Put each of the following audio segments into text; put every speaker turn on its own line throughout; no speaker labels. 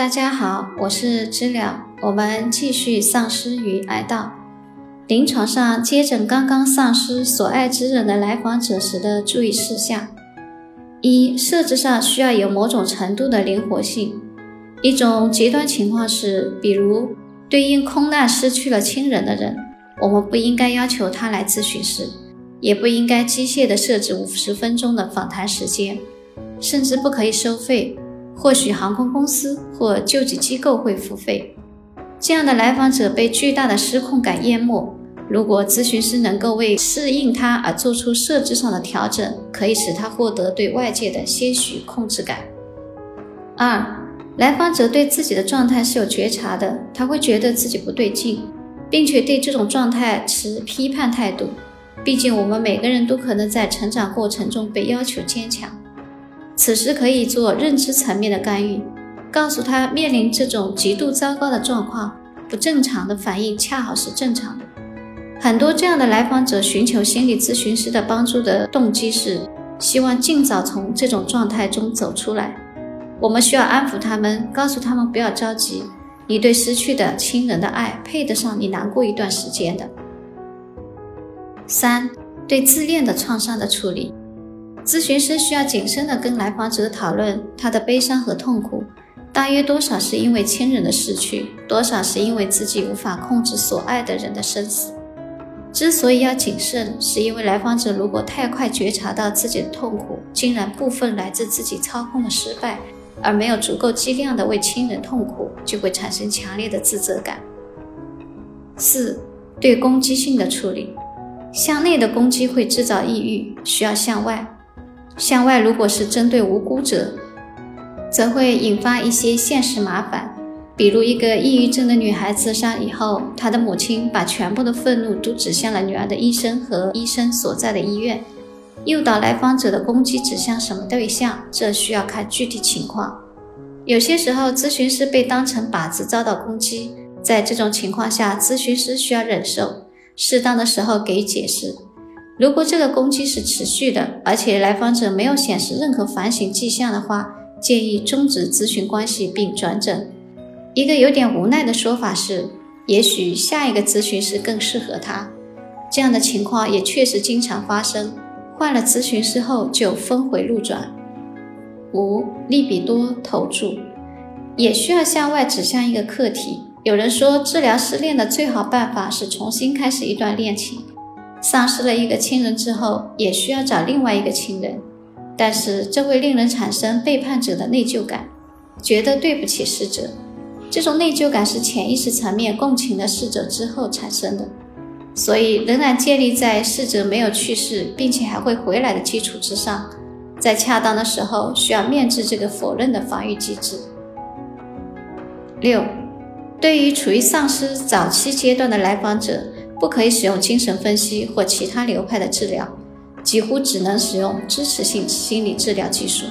大家好，我是知了，我们继续丧失与哀悼。临床上接诊刚刚丧失所爱之人的来访者时的注意事项：一、设置上需要有某种程度的灵活性。一种极端情况是，比如对应空难失去了亲人的人，我们不应该要求他来咨询室，也不应该机械地设置五十分钟的访谈时间，甚至不可以收费。或许航空公司或救济机构会付费。这样的来访者被巨大的失控感淹没。如果咨询师能够为适应他而做出设置上的调整，可以使他获得对外界的些许控制感。二，来访者对自己的状态是有觉察的，他会觉得自己不对劲，并且对这种状态持批判态度。毕竟我们每个人都可能在成长过程中被要求坚强。此时可以做认知层面的干预，告诉他面临这种极度糟糕的状况，不正常的反应恰好是正常的。很多这样的来访者寻求心理咨询师的帮助的动机是希望尽早从这种状态中走出来。我们需要安抚他们，告诉他们不要着急，你对失去的亲人的爱配得上你难过一段时间的。三，对自恋的创伤的处理。咨询师需要谨慎地跟来访者讨论他的悲伤和痛苦，大约多少是因为亲人的逝去，多少是因为自己无法控制所爱的人的生死。之所以要谨慎，是因为来访者如果太快觉察到自己的痛苦，竟然部分来自自己操控的失败，而没有足够剂量的为亲人痛苦，就会产生强烈的自责感。四、对攻击性的处理，向内的攻击会制造抑郁，需要向外。向外，如果是针对无辜者，则会引发一些现实麻烦，比如一个抑郁症的女孩自杀以后，她的母亲把全部的愤怒都指向了女儿的医生和医生所在的医院，诱导来访者的攻击指向什么对象，这需要看具体情况。有些时候，咨询师被当成靶子遭到攻击，在这种情况下，咨询师需要忍受，适当的时候给予解释。如果这个攻击是持续的，而且来访者没有显示任何反省迹象的话，建议终止咨询关系并转诊。一个有点无奈的说法是，也许下一个咨询师更适合他。这样的情况也确实经常发生，换了咨询师后就峰回路转。五利比多投注也需要向外指向一个客体。有人说，治疗失恋的最好办法是重新开始一段恋情。丧失了一个亲人之后，也需要找另外一个亲人，但是这会令人产生背叛者的内疚感，觉得对不起逝者。这种内疚感是潜意识层面共情了逝者之后产生的，所以仍然建立在逝者没有去世并且还会回来的基础之上，在恰当的时候需要面对这个否认的防御机制。六，对于处于丧失早期阶段的来访者。不可以使用精神分析或其他流派的治疗，几乎只能使用支持性心理治疗技术。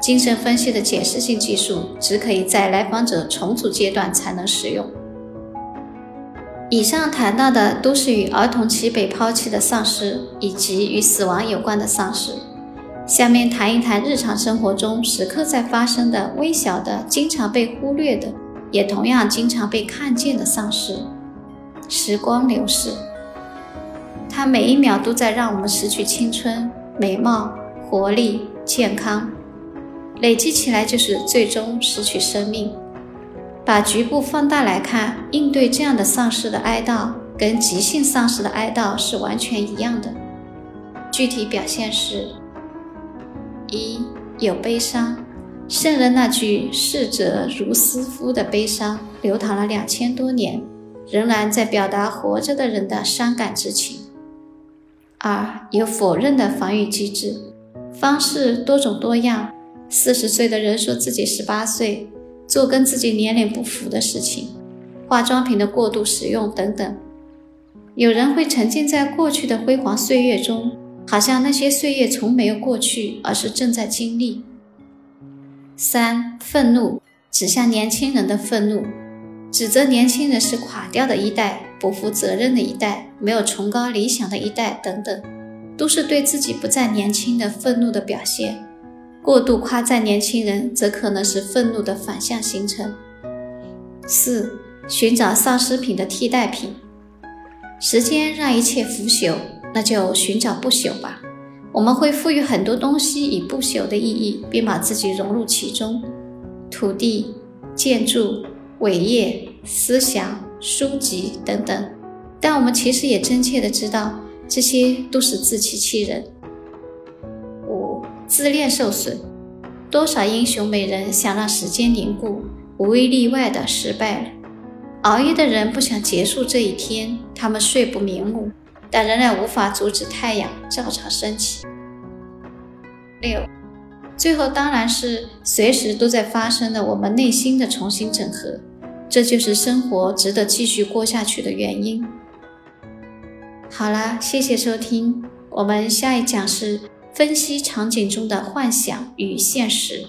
精神分析的解释性技术只可以在来访者重组阶段才能使用。以上谈到的都是与儿童期被抛弃的丧失以及与死亡有关的丧失。下面谈一谈日常生活中时刻在发生的微小的、经常被忽略的，也同样经常被看见的丧失。时光流逝，它每一秒都在让我们失去青春、美貌、活力、健康，累积起来就是最终失去生命。把局部放大来看，应对这样的丧失的哀悼，跟急性丧失的哀悼是完全一样的。具体表现是：一有悲伤，圣人那句“逝者如斯夫”的悲伤，流淌了两千多年。仍然在表达活着的人的伤感之情。二有否认的防御机制，方式多种多样。四十岁的人说自己十八岁，做跟自己年龄不符的事情，化妆品的过度使用等等。有人会沉浸在过去的辉煌岁月中，好像那些岁月从没有过去，而是正在经历。三愤怒指向年轻人的愤怒。指责年轻人是垮掉的一代、不负责任的一代、没有崇高理想的一代等等，都是对自己不再年轻的愤怒的表现。过度夸赞年轻人，则可能是愤怒的反向形成。四、寻找丧失品的替代品。时间让一切腐朽，那就寻找不朽吧。我们会赋予很多东西以不朽的意义，并把自己融入其中：土地、建筑、伟业、思想、书籍等等。但我们其实也真切的知道，这些都是自欺欺人。五、自恋受损。多少英雄美人想让时间凝固，无一例外的失败了。熬夜的人不想结束这一天，他们睡不瞑目，但仍然无法阻止太阳照常升起。六，最后当然是随时都在发生的我们内心的重新整合，这就是生活值得继续过下去的原因。好了，谢谢收听，我们下一讲是。分析场景中的幻想与现实。